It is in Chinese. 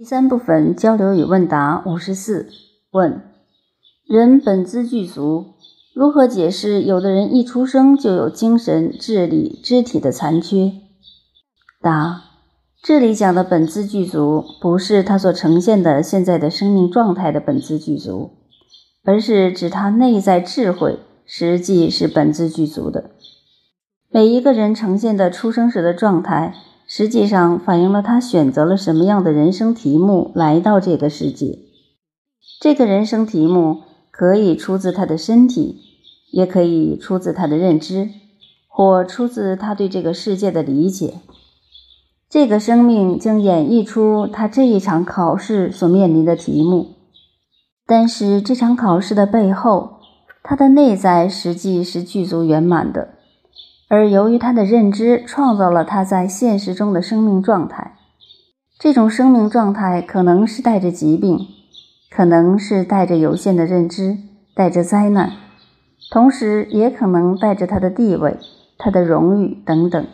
第三部分交流与问答五十四问：人本自具足，如何解释有的人一出生就有精神、智力、肢体的残缺？答：这里讲的本自具足，不是他所呈现的现在的生命状态的本自具足，而是指他内在智慧实际是本自具足的。每一个人呈现的出生时的状态。实际上反映了他选择了什么样的人生题目来到这个世界。这个人生题目可以出自他的身体，也可以出自他的认知，或出自他对这个世界的理解。这个生命将演绎出他这一场考试所面临的题目。但是这场考试的背后，他的内在实际是具足圆满的。而由于他的认知创造了他在现实中的生命状态，这种生命状态可能是带着疾病，可能是带着有限的认知，带着灾难，同时也可能带着他的地位、他的荣誉等等。